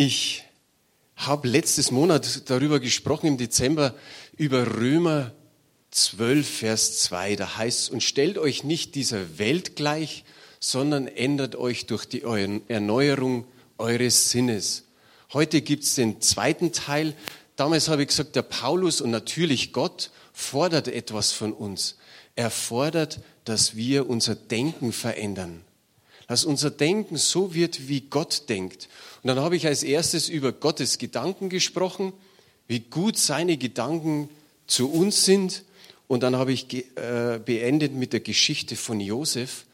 Ich habe letztes Monat darüber gesprochen, im Dezember, über Römer 12, Vers 2. Da heißt es, und stellt euch nicht dieser Welt gleich, sondern ändert euch durch die Erneuerung eures Sinnes. Heute gibt es den zweiten Teil. Damals habe ich gesagt, der Paulus und natürlich Gott fordert etwas von uns. Er fordert, dass wir unser Denken verändern dass unser Denken so wird, wie Gott denkt. Und dann habe ich als erstes über Gottes Gedanken gesprochen, wie gut seine Gedanken zu uns sind. Und dann habe ich äh, beendet mit der Geschichte von Josef.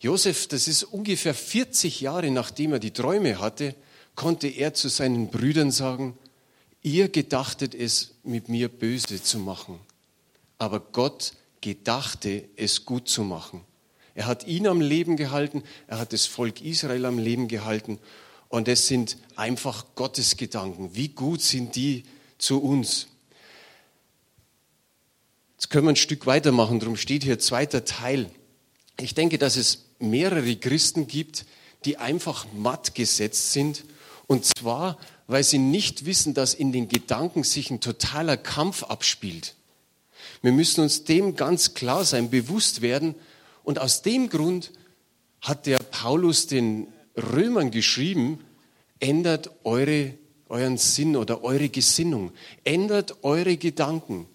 Josef, das ist ungefähr 40 Jahre nachdem er die Träume hatte, konnte er zu seinen Brüdern sagen, ihr gedachtet es, mit mir böse zu machen. Aber Gott gedachte es gut zu machen. Er hat ihn am Leben gehalten, er hat das Volk Israel am Leben gehalten. Und es sind einfach Gottes Gedanken. Wie gut sind die zu uns? Jetzt können wir ein Stück weitermachen, darum steht hier zweiter Teil. Ich denke, dass es mehrere Christen gibt, die einfach matt gesetzt sind. Und zwar, weil sie nicht wissen, dass in den Gedanken sich ein totaler Kampf abspielt. Wir müssen uns dem ganz klar sein, bewusst werden, und aus dem Grund hat der Paulus den Römern geschrieben, ändert eure, euren Sinn oder eure Gesinnung, ändert eure Gedanken.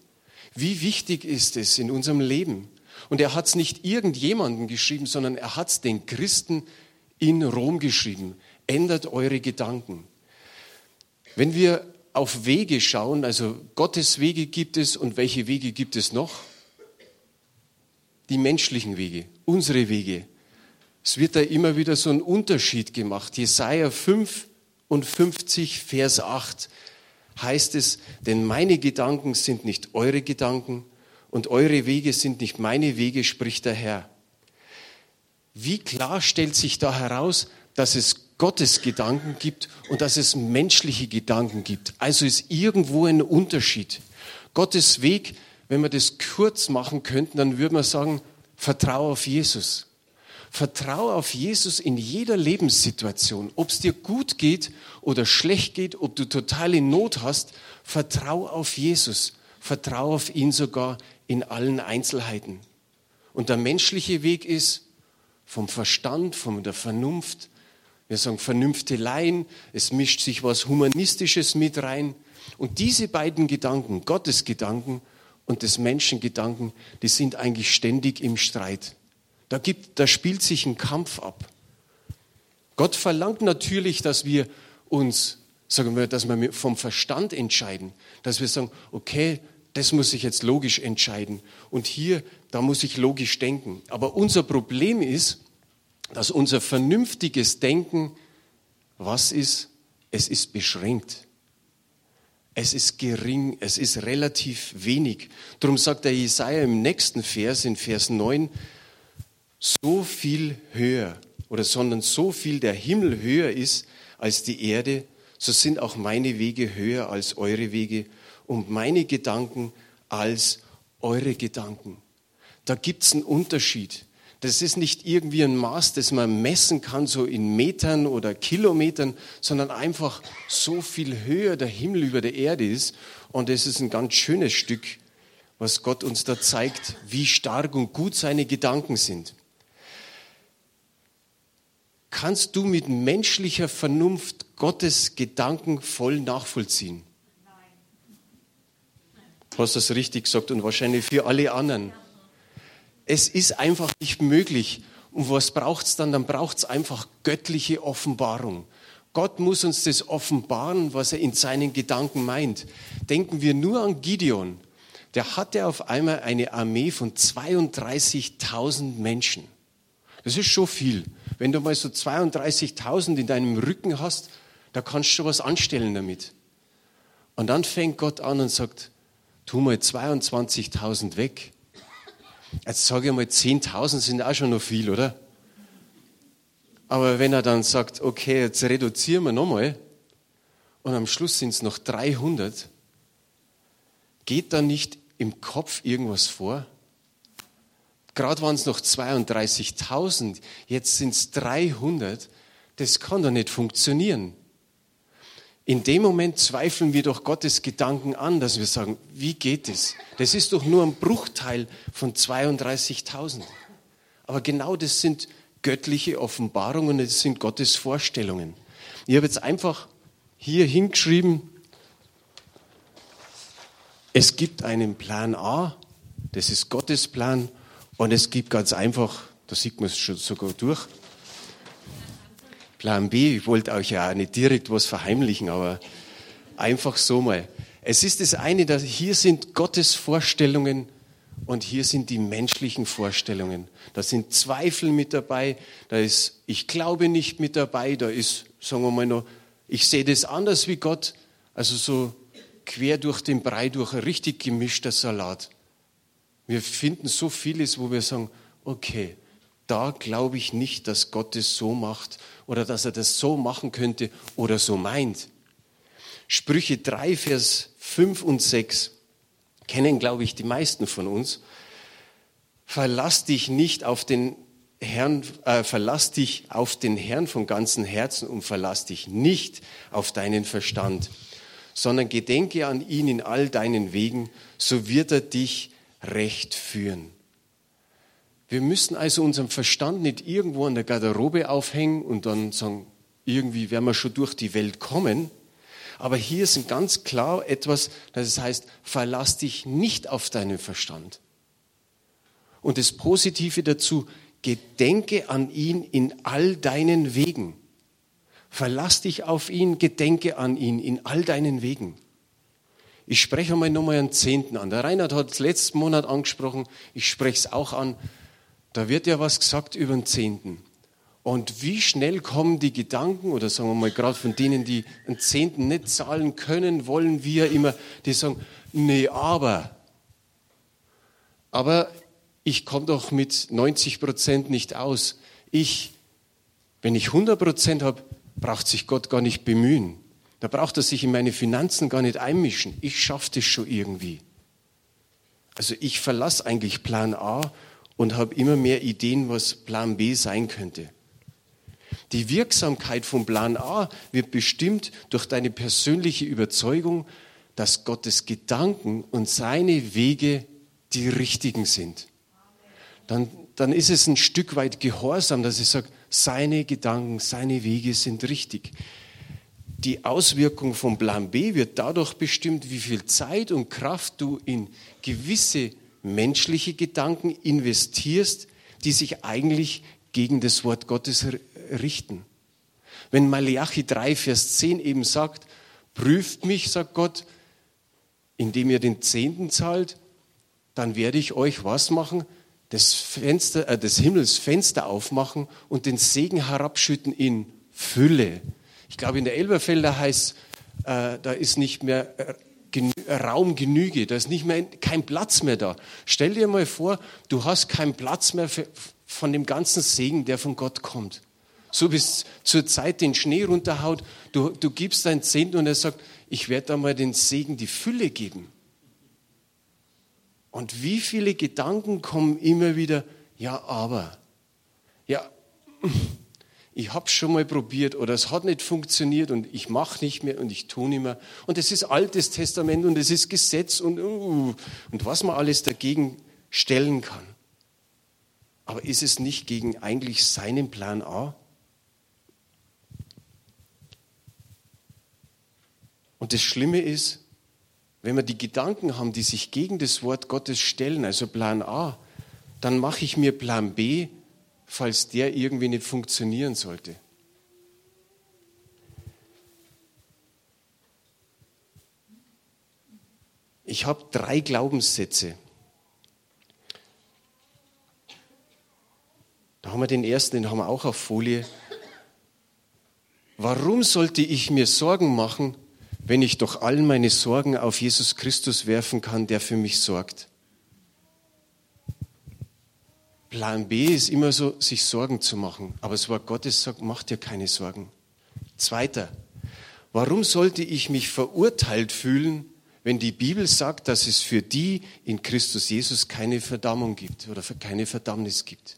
Wie wichtig ist es in unserem Leben? Und er hat es nicht irgendjemandem geschrieben, sondern er hat es den Christen in Rom geschrieben. Ändert eure Gedanken. Wenn wir auf Wege schauen, also Gottes Wege gibt es und welche Wege gibt es noch? die menschlichen Wege, unsere Wege. Es wird da immer wieder so ein Unterschied gemacht. Jesaja 55, Vers 8 heißt es, denn meine Gedanken sind nicht eure Gedanken und eure Wege sind nicht meine Wege, spricht der Herr. Wie klar stellt sich da heraus, dass es Gottes Gedanken gibt und dass es menschliche Gedanken gibt. Also ist irgendwo ein Unterschied. Gottes Weg wenn wir das kurz machen könnten, dann würde man sagen, vertraue auf Jesus. Vertraue auf Jesus in jeder Lebenssituation. Ob es dir gut geht oder schlecht geht, ob du total in Not hast, vertraue auf Jesus. Vertraue auf ihn sogar in allen Einzelheiten. Und der menschliche Weg ist vom Verstand, von der Vernunft. Wir sagen Vernünfteleien. Es mischt sich was Humanistisches mit rein. Und diese beiden Gedanken, Gottes Gedanken, und des Menschengedanken, die sind eigentlich ständig im Streit. Da, gibt, da spielt sich ein Kampf ab. Gott verlangt natürlich, dass wir uns, sagen wir, dass wir vom Verstand entscheiden, dass wir sagen, okay, das muss ich jetzt logisch entscheiden und hier, da muss ich logisch denken. Aber unser Problem ist, dass unser vernünftiges Denken, was ist? Es ist beschränkt. Es ist gering, es ist relativ wenig. Darum sagt der Jesaja im nächsten Vers, in Vers 9, so viel höher oder sondern so viel der Himmel höher ist als die Erde, so sind auch meine Wege höher als eure Wege und meine Gedanken als eure Gedanken. Da gibt es einen Unterschied. Das ist nicht irgendwie ein Maß, das man messen kann, so in Metern oder Kilometern, sondern einfach so viel höher der Himmel über der Erde ist. Und es ist ein ganz schönes Stück, was Gott uns da zeigt, wie stark und gut seine Gedanken sind. Kannst du mit menschlicher Vernunft Gottes Gedanken voll nachvollziehen? Du hast das richtig gesagt und wahrscheinlich für alle anderen. Es ist einfach nicht möglich. Und was braucht es dann? Dann braucht es einfach göttliche Offenbarung. Gott muss uns das offenbaren, was er in seinen Gedanken meint. Denken wir nur an Gideon. Der hatte auf einmal eine Armee von 32.000 Menschen. Das ist schon viel. Wenn du mal so 32.000 in deinem Rücken hast, da kannst du schon was anstellen damit. Und dann fängt Gott an und sagt, tu mal 22.000 weg. Jetzt sage ich mal, 10.000 sind auch schon noch viel, oder? Aber wenn er dann sagt, okay, jetzt reduzieren wir nochmal und am Schluss sind es noch 300, geht da nicht im Kopf irgendwas vor? Gerade waren es noch 32.000, jetzt sind es 300. Das kann doch nicht funktionieren. In dem Moment zweifeln wir doch Gottes Gedanken an, dass wir sagen, wie geht es? Das ist doch nur ein Bruchteil von 32.000. Aber genau das sind göttliche Offenbarungen, das sind Gottes Vorstellungen. Ich habe jetzt einfach hier hingeschrieben, es gibt einen Plan A, das ist Gottes Plan, und es gibt ganz einfach, da sieht man es schon sogar durch, Plan B. Ich wollte euch ja nicht direkt was verheimlichen, aber einfach so mal. Es ist das eine, dass hier sind Gottes Vorstellungen und hier sind die menschlichen Vorstellungen. Da sind Zweifel mit dabei, da ist ich glaube nicht mit dabei, da ist, sagen wir mal noch, ich sehe das anders wie Gott. Also so quer durch den Brei durch ein richtig gemischter Salat. Wir finden so vieles, wo wir sagen, okay, da glaube ich nicht, dass Gott es so macht oder dass er das so machen könnte oder so meint. Sprüche 3, Vers 5 und 6 kennen, glaube ich, die meisten von uns. Verlass dich nicht auf den Herrn, äh, verlass dich auf den Herrn von ganzem Herzen und verlass dich nicht auf deinen Verstand, sondern gedenke an ihn in all deinen Wegen, so wird er dich recht führen. Wir müssen also unseren Verstand nicht irgendwo an der Garderobe aufhängen und dann sagen, irgendwie werden wir schon durch die Welt kommen. Aber hier ist ganz klar etwas, das heißt, verlass dich nicht auf deinen Verstand. Und das Positive dazu, gedenke an ihn in all deinen Wegen. Verlass dich auf ihn, gedenke an ihn in all deinen Wegen. Ich spreche einmal nochmal einen Zehnten an. Der Reinhard hat es letzten Monat angesprochen, ich spreche es auch an. Da wird ja was gesagt über den Zehnten. Und wie schnell kommen die Gedanken, oder sagen wir mal gerade von denen, die einen Zehnten nicht zahlen können, wollen wir immer, die sagen, nee, aber. Aber ich komme doch mit 90 Prozent nicht aus. Ich, wenn ich 100 Prozent habe, braucht sich Gott gar nicht bemühen. Da braucht er sich in meine Finanzen gar nicht einmischen. Ich schaffe das schon irgendwie. Also ich verlasse eigentlich Plan A und habe immer mehr Ideen, was Plan B sein könnte. Die Wirksamkeit von Plan A wird bestimmt durch deine persönliche Überzeugung, dass Gottes Gedanken und seine Wege die richtigen sind. Dann, dann ist es ein Stück weit Gehorsam, dass ich sage, seine Gedanken, seine Wege sind richtig. Die Auswirkung von Plan B wird dadurch bestimmt, wie viel Zeit und Kraft du in gewisse menschliche Gedanken investierst, die sich eigentlich gegen das Wort Gottes richten. Wenn Malachi 3, Vers 10 eben sagt, prüft mich, sagt Gott, indem ihr den Zehnten zahlt, dann werde ich euch was machen? Das Fenster, äh, des Himmels Fenster aufmachen und den Segen herabschütten in Fülle. Ich glaube, in der Elberfelder heißt, äh, da ist nicht mehr äh, Raum genüge, da ist nicht mehr, kein Platz mehr da. Stell dir mal vor, du hast keinen Platz mehr für, von dem ganzen Segen, der von Gott kommt. So bis zur Zeit den Schnee runterhaut, du, du gibst dein Zehnten und er sagt, ich werde da mal den Segen die Fülle geben. Und wie viele Gedanken kommen immer wieder, ja, aber, ja, ich habe schon mal probiert oder es hat nicht funktioniert und ich mache nicht mehr und ich tue nicht mehr. Und es ist Altes Testament und es ist Gesetz und, uh, und was man alles dagegen stellen kann. Aber ist es nicht gegen eigentlich seinen Plan A? Und das Schlimme ist, wenn wir die Gedanken haben, die sich gegen das Wort Gottes stellen, also Plan A, dann mache ich mir Plan B falls der irgendwie nicht funktionieren sollte. Ich habe drei Glaubenssätze. Da haben wir den ersten, den haben wir auch auf Folie. Warum sollte ich mir Sorgen machen, wenn ich doch all meine Sorgen auf Jesus Christus werfen kann, der für mich sorgt? Plan B ist immer so, sich Sorgen zu machen. Aber das Wort Gottes sagt, mach dir keine Sorgen. Zweiter, warum sollte ich mich verurteilt fühlen, wenn die Bibel sagt, dass es für die in Christus Jesus keine Verdammung gibt oder keine Verdammnis gibt?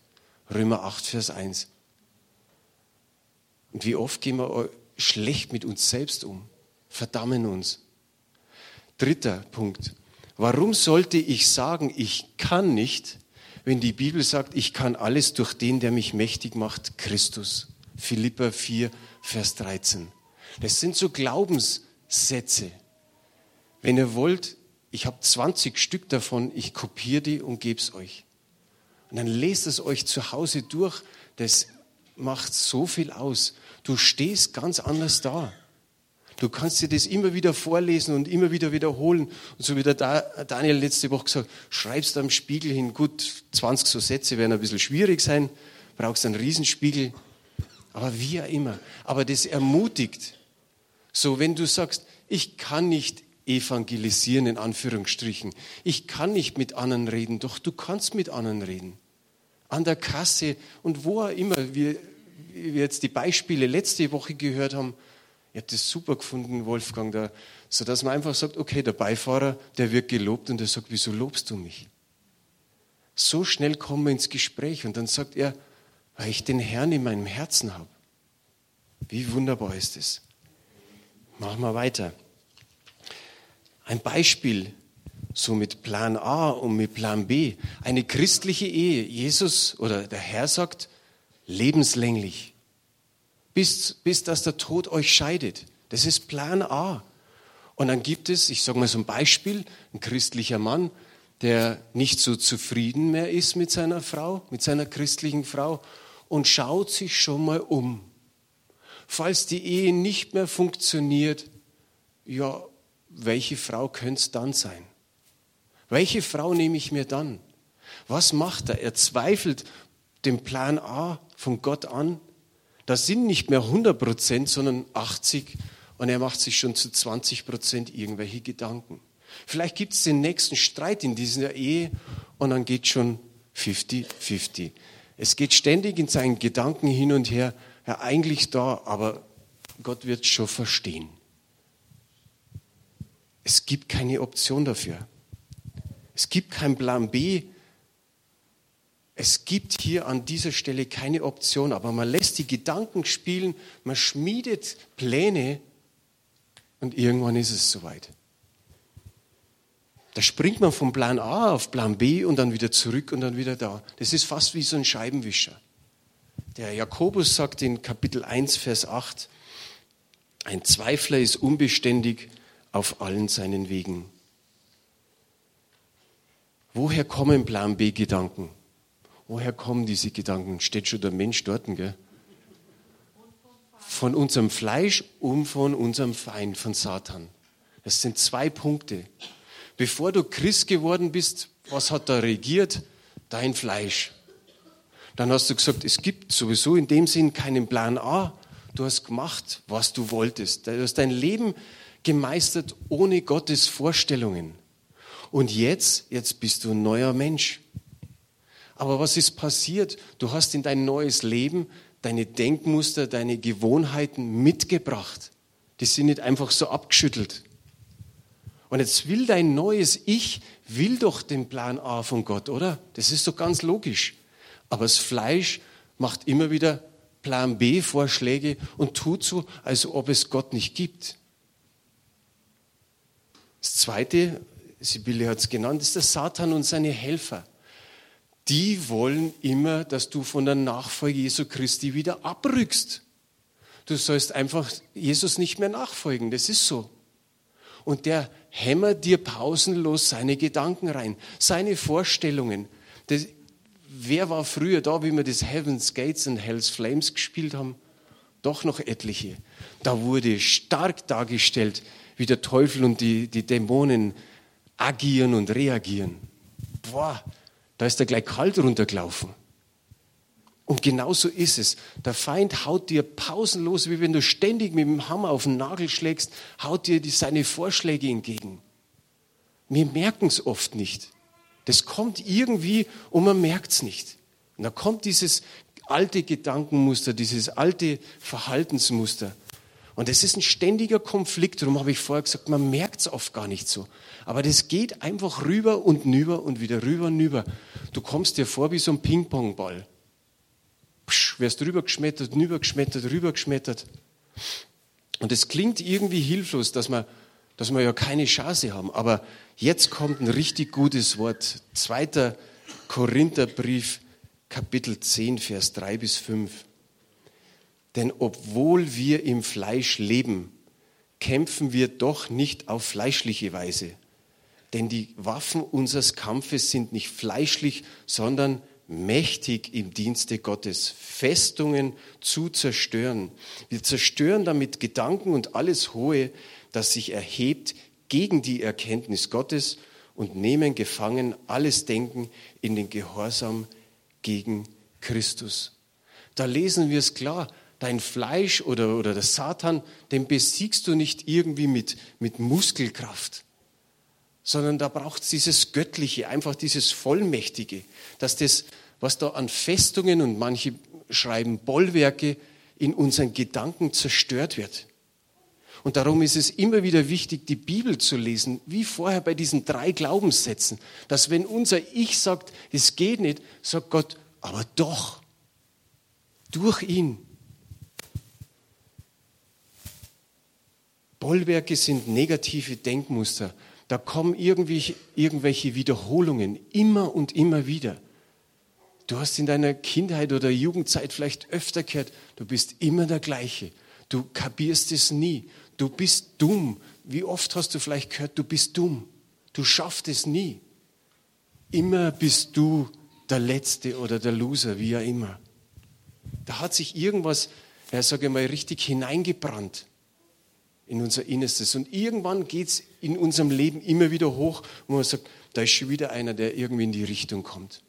Römer 8, Vers 1. Und wie oft gehen wir schlecht mit uns selbst um? verdammen uns. Dritter Punkt. Warum sollte ich sagen, ich kann nicht, wenn die Bibel sagt, ich kann alles durch den, der mich mächtig macht, Christus? Philippa 4, Vers 13. Das sind so Glaubenssätze. Wenn ihr wollt, ich habe 20 Stück davon, ich kopiere die und gebe es euch. Und dann lest es euch zu Hause durch. Das macht so viel aus. Du stehst ganz anders da. Du kannst dir das immer wieder vorlesen und immer wieder wiederholen. Und so wie der Daniel letzte Woche gesagt schreibst am Spiegel hin. Gut, 20 so Sätze werden ein bisschen schwierig sein. Brauchst einen Riesenspiegel. Aber wie auch immer. Aber das ermutigt. So, wenn du sagst, ich kann nicht evangelisieren, in Anführungsstrichen. Ich kann nicht mit anderen reden, doch du kannst mit anderen reden. An der Kasse und wo auch immer. Wir, wir jetzt die Beispiele letzte Woche gehört haben, ich habe das super gefunden, Wolfgang, da, so dass man einfach sagt, okay, der Beifahrer, der wird gelobt und der sagt, wieso lobst du mich? So schnell kommen wir ins Gespräch und dann sagt er, weil ich den Herrn in meinem Herzen habe. Wie wunderbar ist es. Machen wir weiter. Ein Beispiel, so mit Plan A und mit Plan B. Eine christliche Ehe. Jesus oder der Herr sagt, lebenslänglich. Bis, bis dass der Tod euch scheidet. Das ist Plan A. Und dann gibt es, ich sage mal so ein Beispiel, ein christlicher Mann, der nicht so zufrieden mehr ist mit seiner Frau, mit seiner christlichen Frau und schaut sich schon mal um falls die Ehe nicht mehr funktioniert, ja, welche Frau könnte es dann sein? Welche Frau nehme ich mir dann? Was macht er? Er zweifelt den Plan A von Gott an. Das sind nicht mehr 100 Prozent, sondern 80 und er macht sich schon zu 20 Prozent irgendwelche Gedanken. Vielleicht gibt es den nächsten Streit in dieser Ehe und dann geht schon 50-50. Es geht ständig in seinen Gedanken hin und her, ja eigentlich da, aber Gott wird schon verstehen. Es gibt keine Option dafür. Es gibt keinen Plan B. Es gibt hier an dieser Stelle keine Option, aber man lässt die Gedanken spielen, man schmiedet Pläne und irgendwann ist es soweit. Da springt man vom Plan A auf Plan B und dann wieder zurück und dann wieder da. Das ist fast wie so ein Scheibenwischer. Der Jakobus sagt in Kapitel 1, Vers 8, ein Zweifler ist unbeständig auf allen seinen Wegen. Woher kommen Plan B-Gedanken? Woher kommen diese Gedanken? Steht schon der Mensch dort, gell? Von unserem Fleisch und von unserem Feind, von Satan. Das sind zwei Punkte. Bevor du Christ geworden bist, was hat da regiert? Dein Fleisch. Dann hast du gesagt, es gibt sowieso in dem Sinn keinen Plan A. Du hast gemacht, was du wolltest. Du hast dein Leben gemeistert ohne Gottes Vorstellungen. Und jetzt, jetzt bist du ein neuer Mensch. Aber was ist passiert? Du hast in dein neues Leben deine Denkmuster, deine Gewohnheiten mitgebracht. Die sind nicht einfach so abgeschüttelt. Und jetzt will dein neues Ich, will doch den Plan A von Gott, oder? Das ist doch ganz logisch. Aber das Fleisch macht immer wieder Plan B-Vorschläge und tut so, als ob es Gott nicht gibt. Das Zweite, Sibylle hat es genannt, ist der Satan und seine Helfer. Die wollen immer, dass du von der Nachfolge Jesu Christi wieder abrückst. Du sollst einfach Jesus nicht mehr nachfolgen, das ist so. Und der hämmert dir pausenlos seine Gedanken rein, seine Vorstellungen. Das, wer war früher da, wie wir das Heaven's Gates und Hell's Flames gespielt haben? Doch noch etliche. Da wurde stark dargestellt, wie der Teufel und die, die Dämonen agieren und reagieren. Boah, da ist er gleich kalt runtergelaufen. Und genauso ist es. Der Feind haut dir pausenlos, wie wenn du ständig mit dem Hammer auf den Nagel schlägst, haut dir seine Vorschläge entgegen. Wir merken es oft nicht. Das kommt irgendwie und man merkt es nicht. Und da kommt dieses alte Gedankenmuster, dieses alte Verhaltensmuster. Und es ist ein ständiger Konflikt, darum habe ich vorher gesagt, man merkt es oft gar nicht so. Aber das geht einfach rüber und nüber und wieder rüber und nüber. Du kommst dir vor wie so ein Ping-Pong-Ball. Psch, wirst rübergeschmettert, nübergeschmettert, rübergeschmettert. Und es klingt irgendwie hilflos, dass wir, dass wir ja keine Chance haben. Aber jetzt kommt ein richtig gutes Wort. Zweiter Korintherbrief, Kapitel 10, Vers 3 bis 5. Denn obwohl wir im Fleisch leben, kämpfen wir doch nicht auf fleischliche Weise. Denn die Waffen unseres Kampfes sind nicht fleischlich, sondern mächtig im Dienste Gottes, Festungen zu zerstören. Wir zerstören damit Gedanken und alles Hohe, das sich erhebt gegen die Erkenntnis Gottes und nehmen gefangen alles Denken in den Gehorsam gegen Christus. Da lesen wir es klar, dein Fleisch oder, oder der Satan, den besiegst du nicht irgendwie mit, mit Muskelkraft, sondern da braucht es dieses Göttliche, einfach dieses Vollmächtige, dass das, was da an Festungen und manche schreiben Bollwerke in unseren Gedanken zerstört wird. Und darum ist es immer wieder wichtig, die Bibel zu lesen, wie vorher bei diesen drei Glaubenssätzen, dass wenn unser Ich sagt, es geht nicht, sagt Gott, aber doch, durch ihn. Bollwerke sind negative Denkmuster. Da kommen irgendwie, irgendwelche Wiederholungen immer und immer wieder. Du hast in deiner Kindheit oder Jugendzeit vielleicht öfter gehört, du bist immer der gleiche. Du kapierst es nie. Du bist dumm. Wie oft hast du vielleicht gehört, du bist dumm. Du schaffst es nie. Immer bist du der Letzte oder der Loser, wie auch immer. Da hat sich irgendwas, ja, sage ich mal, richtig hineingebrannt in unser Innerstes. Und irgendwann geht es in unserem Leben immer wieder hoch, wo man sagt, da ist schon wieder einer, der irgendwie in die Richtung kommt.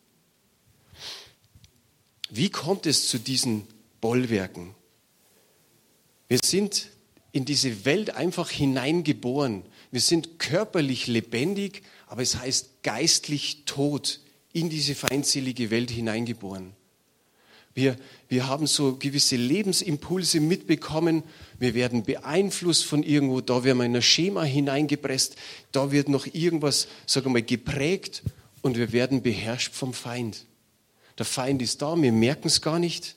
Wie kommt es zu diesen Bollwerken? Wir sind in diese Welt einfach hineingeboren. Wir sind körperlich lebendig, aber es heißt geistlich tot in diese feindselige Welt hineingeboren. Wir, wir haben so gewisse Lebensimpulse mitbekommen. Wir werden beeinflusst von irgendwo. Da werden wir in ein Schema hineingepresst. Da wird noch irgendwas, sagen wir mal, geprägt und wir werden beherrscht vom Feind. Der Feind ist da, wir merken es gar nicht.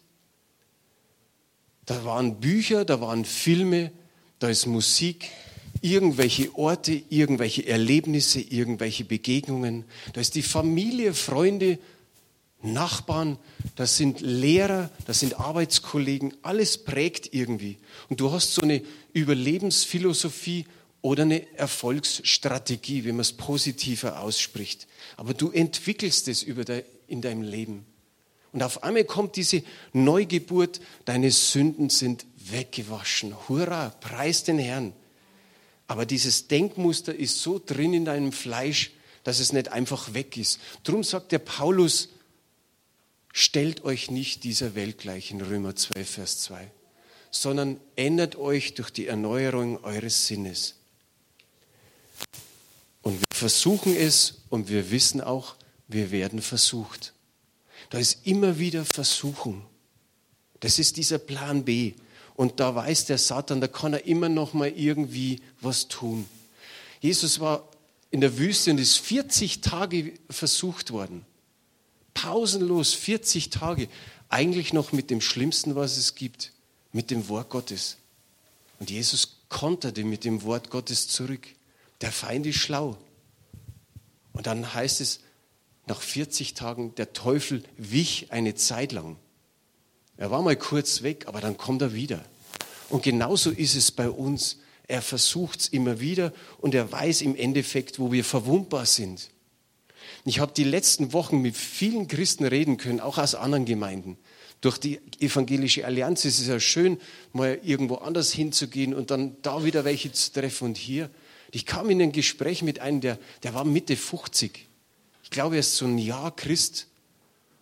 Da waren Bücher, da waren Filme, da ist Musik, irgendwelche Orte, irgendwelche Erlebnisse, irgendwelche Begegnungen. Da ist die Familie, Freunde, Nachbarn, das sind Lehrer, das sind Arbeitskollegen, alles prägt irgendwie. Und du hast so eine Überlebensphilosophie oder eine Erfolgsstrategie, wenn man es positiver ausspricht. Aber du entwickelst es über de, in deinem Leben. Und auf einmal kommt diese Neugeburt, deine Sünden sind weggewaschen. Hurra, preis den Herrn. Aber dieses Denkmuster ist so drin in deinem Fleisch, dass es nicht einfach weg ist. Drum sagt der Paulus, stellt euch nicht dieser Welt gleich in Römer 2, Vers 2, sondern ändert euch durch die Erneuerung eures Sinnes. Und wir versuchen es und wir wissen auch, wir werden versucht. Da ist immer wieder Versuchung. Das ist dieser Plan B. Und da weiß der Satan, da kann er immer noch mal irgendwie was tun. Jesus war in der Wüste und ist 40 Tage versucht worden. Pausenlos 40 Tage. Eigentlich noch mit dem Schlimmsten, was es gibt, mit dem Wort Gottes. Und Jesus konterte mit dem Wort Gottes zurück. Der Feind ist schlau. Und dann heißt es, nach 40 Tagen, der Teufel wich eine Zeit lang. Er war mal kurz weg, aber dann kommt er wieder. Und genauso ist es bei uns. Er versucht es immer wieder und er weiß im Endeffekt, wo wir verwundbar sind. Ich habe die letzten Wochen mit vielen Christen reden können, auch aus anderen Gemeinden. Durch die evangelische Allianz ist es ja schön, mal irgendwo anders hinzugehen und dann da wieder welche zu treffen und hier. Ich kam in ein Gespräch mit einem, der, der war Mitte 50. Ich glaube, er ist so ein Jahr Christ.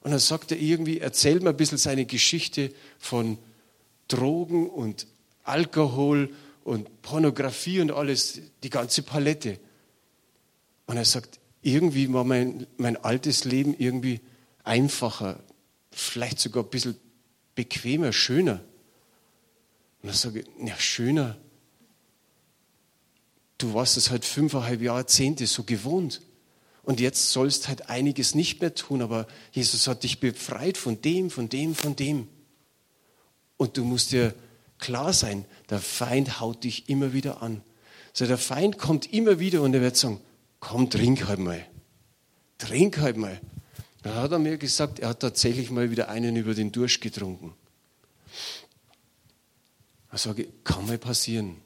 Und dann sagt er irgendwie, erzählt mir ein bisschen seine Geschichte von Drogen und Alkohol und Pornografie und alles, die ganze Palette. Und er sagt, irgendwie war mein, mein altes Leben irgendwie einfacher, vielleicht sogar ein bisschen bequemer, schöner. Und dann sage ich, ja, schöner. Du warst es halt fünfeinhalb Jahrzehnte so gewohnt. Und jetzt sollst halt einiges nicht mehr tun, aber Jesus hat dich befreit von dem, von dem, von dem. Und du musst dir klar sein, der Feind haut dich immer wieder an. So, der Feind kommt immer wieder und er wird sagen, komm, trink halt mal. Trink halt mal. Dann hat er mir gesagt, er hat tatsächlich mal wieder einen über den Durst getrunken. Da sage ich, kann mal passieren.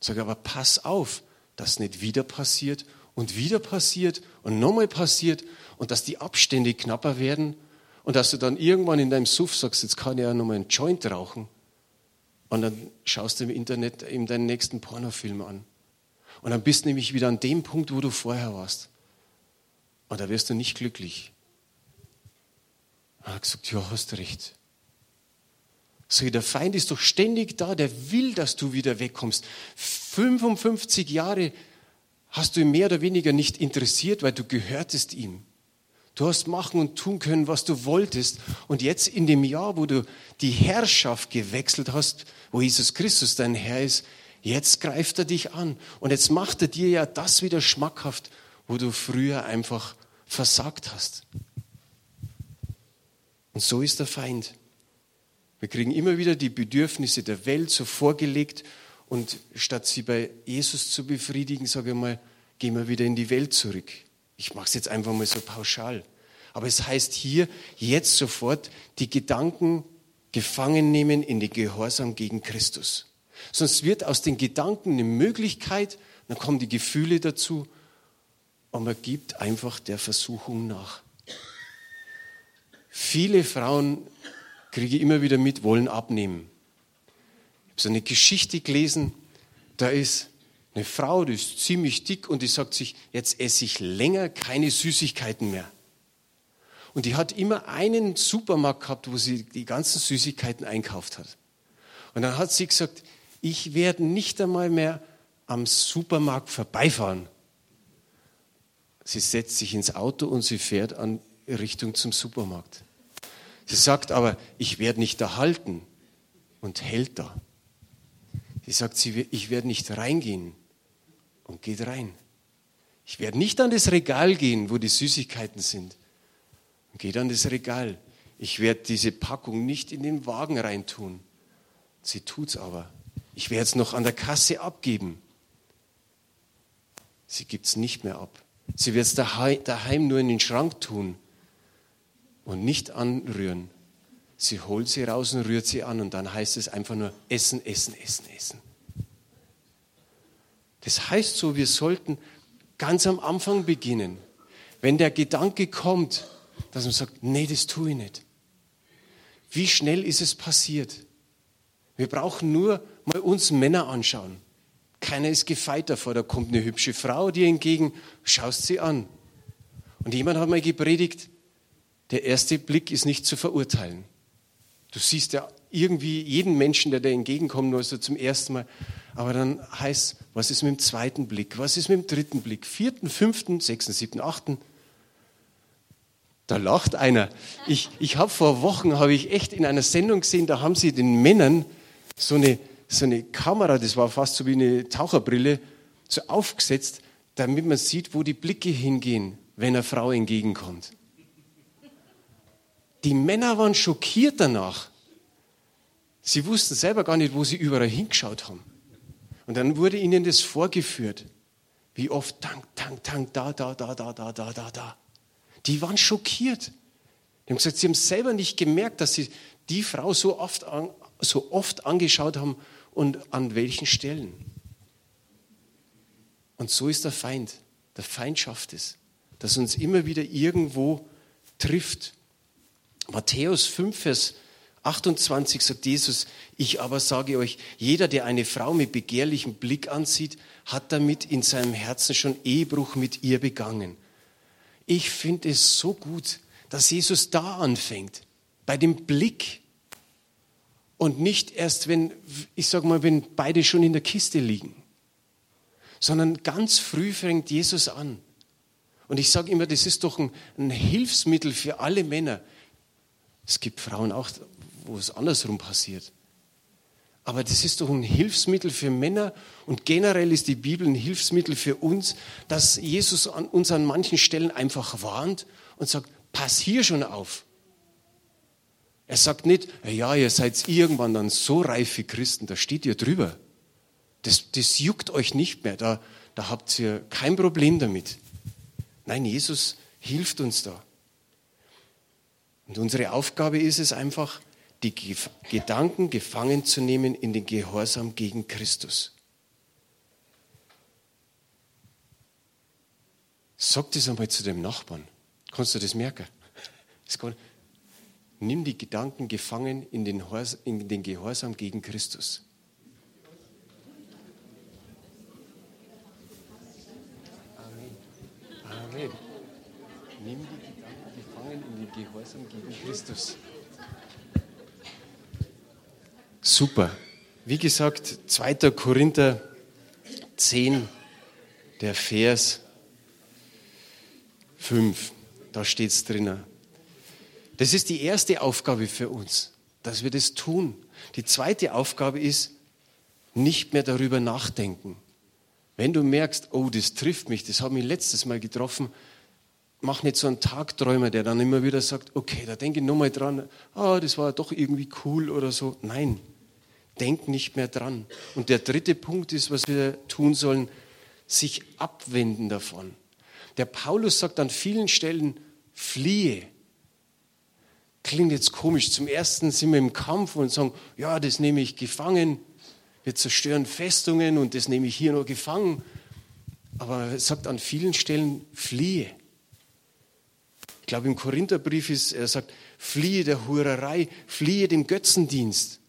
Sage, aber pass auf, dass nicht wieder passiert und wieder passiert und nochmal passiert und dass die Abstände knapper werden und dass du dann irgendwann in deinem Suff sagst, jetzt kann ich ja nochmal einen Joint rauchen und dann schaust du im Internet eben deinen nächsten Pornofilm an. Und dann bist du nämlich wieder an dem Punkt, wo du vorher warst. Und da wirst du nicht glücklich. Er hat gesagt, ja, hast recht. So, der Feind ist doch ständig da, der will, dass du wieder wegkommst. 55 Jahre hast du ihn mehr oder weniger nicht interessiert, weil du gehörtest ihm. Du hast machen und tun können, was du wolltest. Und jetzt in dem Jahr, wo du die Herrschaft gewechselt hast, wo Jesus Christus dein Herr ist, jetzt greift er dich an. Und jetzt macht er dir ja das wieder schmackhaft, wo du früher einfach versagt hast. Und so ist der Feind. Wir kriegen immer wieder die Bedürfnisse der Welt so vorgelegt und statt sie bei Jesus zu befriedigen, sage ich mal, gehen wir wieder in die Welt zurück. Ich mache es jetzt einfach mal so pauschal. Aber es heißt hier jetzt sofort die Gedanken gefangen nehmen in den Gehorsam gegen Christus. Sonst wird aus den Gedanken eine Möglichkeit, dann kommen die Gefühle dazu und man gibt einfach der Versuchung nach. Viele Frauen kriege ich immer wieder mit, wollen abnehmen. Ich habe so eine Geschichte gelesen, da ist eine Frau, die ist ziemlich dick und die sagt sich, jetzt esse ich länger keine Süßigkeiten mehr. Und die hat immer einen Supermarkt gehabt, wo sie die ganzen Süßigkeiten einkauft hat. Und dann hat sie gesagt, ich werde nicht einmal mehr am Supermarkt vorbeifahren. Sie setzt sich ins Auto und sie fährt an Richtung zum Supermarkt. Sie sagt aber, ich werde nicht da halten und hält da. Sie sagt, ich werde nicht reingehen und geht rein. Ich werde nicht an das Regal gehen, wo die Süßigkeiten sind und geht an das Regal. Ich werde diese Packung nicht in den Wagen reintun. Sie tut es aber. Ich werde es noch an der Kasse abgeben. Sie gibt es nicht mehr ab. Sie wird es daheim nur in den Schrank tun und nicht anrühren. Sie holt sie raus und rührt sie an und dann heißt es einfach nur essen, essen, essen, essen. Das heißt so, wir sollten ganz am Anfang beginnen. Wenn der Gedanke kommt, dass man sagt, nee, das tue ich nicht. Wie schnell ist es passiert? Wir brauchen nur mal uns Männer anschauen. Keiner ist gefeit davor. Da kommt eine hübsche Frau dir entgegen, schaust sie an. Und jemand hat mal gepredigt, der erste Blick ist nicht zu verurteilen. Du siehst ja irgendwie jeden Menschen, der dir entgegenkommt, nur so zum ersten Mal. Aber dann heißt, was ist mit dem zweiten Blick? Was ist mit dem dritten Blick? Vierten, fünften, sechsten, siebten, achten? Da lacht einer. Ich, ich habe vor Wochen, habe ich echt in einer Sendung gesehen, da haben sie den Männern so eine, so eine Kamera, das war fast so wie eine Taucherbrille, so aufgesetzt, damit man sieht, wo die Blicke hingehen, wenn eine Frau entgegenkommt. Die Männer waren schockiert danach. Sie wussten selber gar nicht, wo sie überall hingeschaut haben. Und dann wurde ihnen das vorgeführt. Wie oft, tank, tank, tank, da, da, da, da, da, da, da, da. Die waren schockiert. Die haben gesagt, sie haben selber nicht gemerkt, dass sie die Frau so oft, an, so oft angeschaut haben und an welchen Stellen. Und so ist der Feind. Der Feind schafft es, dass uns immer wieder irgendwo trifft. Matthäus 5, Vers 28 sagt Jesus, ich aber sage euch, jeder, der eine Frau mit begehrlichem Blick ansieht, hat damit in seinem Herzen schon Ehebruch mit ihr begangen. Ich finde es so gut, dass Jesus da anfängt, bei dem Blick und nicht erst, wenn, ich sage mal, wenn beide schon in der Kiste liegen, sondern ganz früh fängt Jesus an. Und ich sage immer, das ist doch ein, ein Hilfsmittel für alle Männer. Es gibt Frauen auch, wo es andersrum passiert. Aber das ist doch ein Hilfsmittel für Männer und generell ist die Bibel ein Hilfsmittel für uns, dass Jesus uns an manchen Stellen einfach warnt und sagt, pass hier schon auf. Er sagt nicht, ja, ihr seid irgendwann dann so reife Christen, da steht ihr drüber. Das, das juckt euch nicht mehr, da, da habt ihr kein Problem damit. Nein, Jesus hilft uns da. Und unsere Aufgabe ist es einfach, die Gedanken gefangen zu nehmen in den Gehorsam gegen Christus. Sag das einmal zu dem Nachbarn. Kannst du das merken? Das Nimm die Gedanken gefangen in den, in den Gehorsam gegen Christus. Amen. Amen. Nimm die Gedanken gefangen in den Gehorsam gegen Christus. Super. Wie gesagt, 2. Korinther 10, der Vers 5. Da steht es drinnen. Das ist die erste Aufgabe für uns, dass wir das tun. Die zweite Aufgabe ist, nicht mehr darüber nachdenken. Wenn du merkst, oh, das trifft mich, das hat mich letztes Mal getroffen, mach nicht so einen Tagträumer, der dann immer wieder sagt, okay, da denke ich nochmal dran, ah, das war doch irgendwie cool oder so. Nein, denk nicht mehr dran. Und der dritte Punkt ist, was wir tun sollen, sich abwenden davon. Der Paulus sagt an vielen Stellen, fliehe. Klingt jetzt komisch. Zum ersten sind wir im Kampf und sagen, ja, das nehme ich gefangen. Wir zerstören Festungen und das nehme ich hier nur gefangen. Aber er sagt an vielen Stellen, fliehe. Ich glaube, im Korintherbrief ist, er sagt, fliehe der Hurerei, fliehe dem Götzendienst.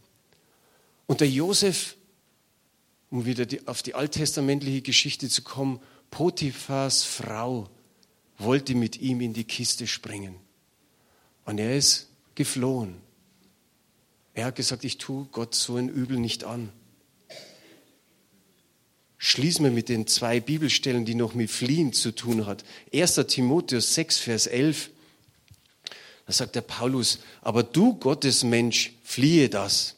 Und der Josef, um wieder die, auf die alttestamentliche Geschichte zu kommen, Potiphas Frau wollte mit ihm in die Kiste springen. Und er ist geflohen. Er hat gesagt, ich tue Gott so ein Übel nicht an. Schließen wir mit den zwei Bibelstellen, die noch mit Fliehen zu tun hat. 1. Timotheus 6, Vers 11. Da sagt der Paulus, aber du Gottesmensch, fliehe das.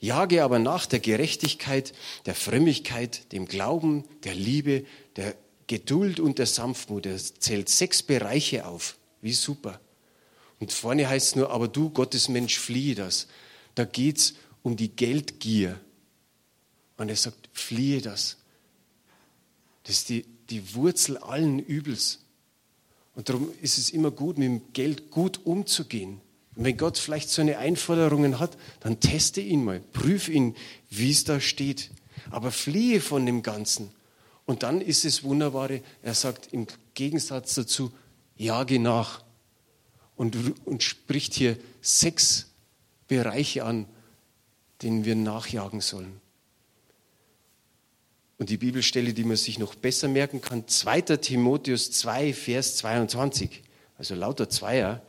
Jage aber nach der Gerechtigkeit, der Frömmigkeit, dem Glauben, der Liebe, der Geduld und der Sanftmut. Er zählt sechs Bereiche auf. Wie super. Und vorne heißt es nur, aber du, Gottesmensch, fliehe das. Da geht es um die Geldgier. Und er sagt, fliehe das. Das ist die, die Wurzel allen Übels. Und darum ist es immer gut, mit dem Geld gut umzugehen. Und wenn Gott vielleicht so eine Einforderungen hat, dann teste ihn mal, prüf ihn, wie es da steht. Aber fliehe von dem Ganzen. Und dann ist es Wunderbare, er sagt im Gegensatz dazu, jage nach. Und, und spricht hier sechs Bereiche an, denen wir nachjagen sollen. Und die Bibelstelle, die man sich noch besser merken kann, 2. Timotheus 2, Vers 22, also lauter Zweier,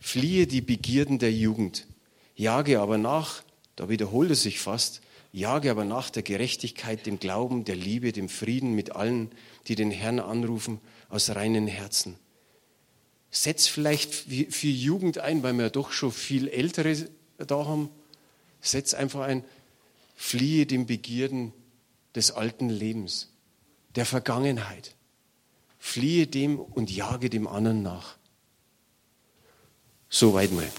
Fliehe die Begierden der Jugend, jage aber nach, da wiederholt es sich fast, jage aber nach der Gerechtigkeit, dem Glauben, der Liebe, dem Frieden mit allen, die den Herrn anrufen, aus reinen Herzen. Setz vielleicht für Jugend ein, weil wir doch schon viel Ältere da haben. Setz einfach ein, fliehe den Begierden des alten Lebens, der Vergangenheit. Fliehe dem und jage dem anderen nach. Soweit mal.